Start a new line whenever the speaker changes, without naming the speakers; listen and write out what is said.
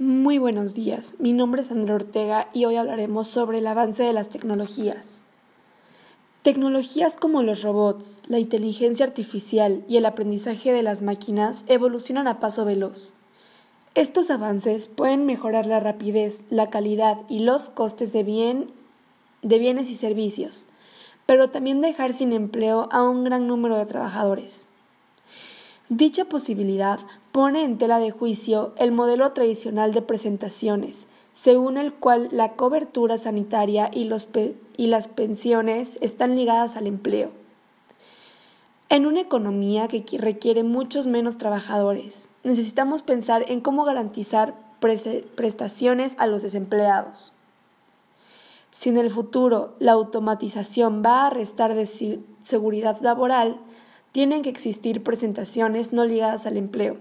Muy buenos días, mi nombre es Andrea Ortega y hoy hablaremos sobre el avance de las tecnologías. Tecnologías como los robots, la inteligencia artificial y el aprendizaje de las máquinas evolucionan a paso veloz. Estos avances pueden mejorar la rapidez, la calidad y los costes de, de bienes y servicios, pero también dejar sin empleo a un gran número de trabajadores. Dicha posibilidad pone en tela de juicio el modelo tradicional de presentaciones, según el cual la cobertura sanitaria y, las pensiones están ligadas al empleo. En una economía que requiere muchos menos trabajadores, necesitamos pensar en cómo garantizar prestaciones a los desempleados. Si en el futuro la automatización va a restar de seguridad laboral, tienen que existir presentaciones no ligadas al empleo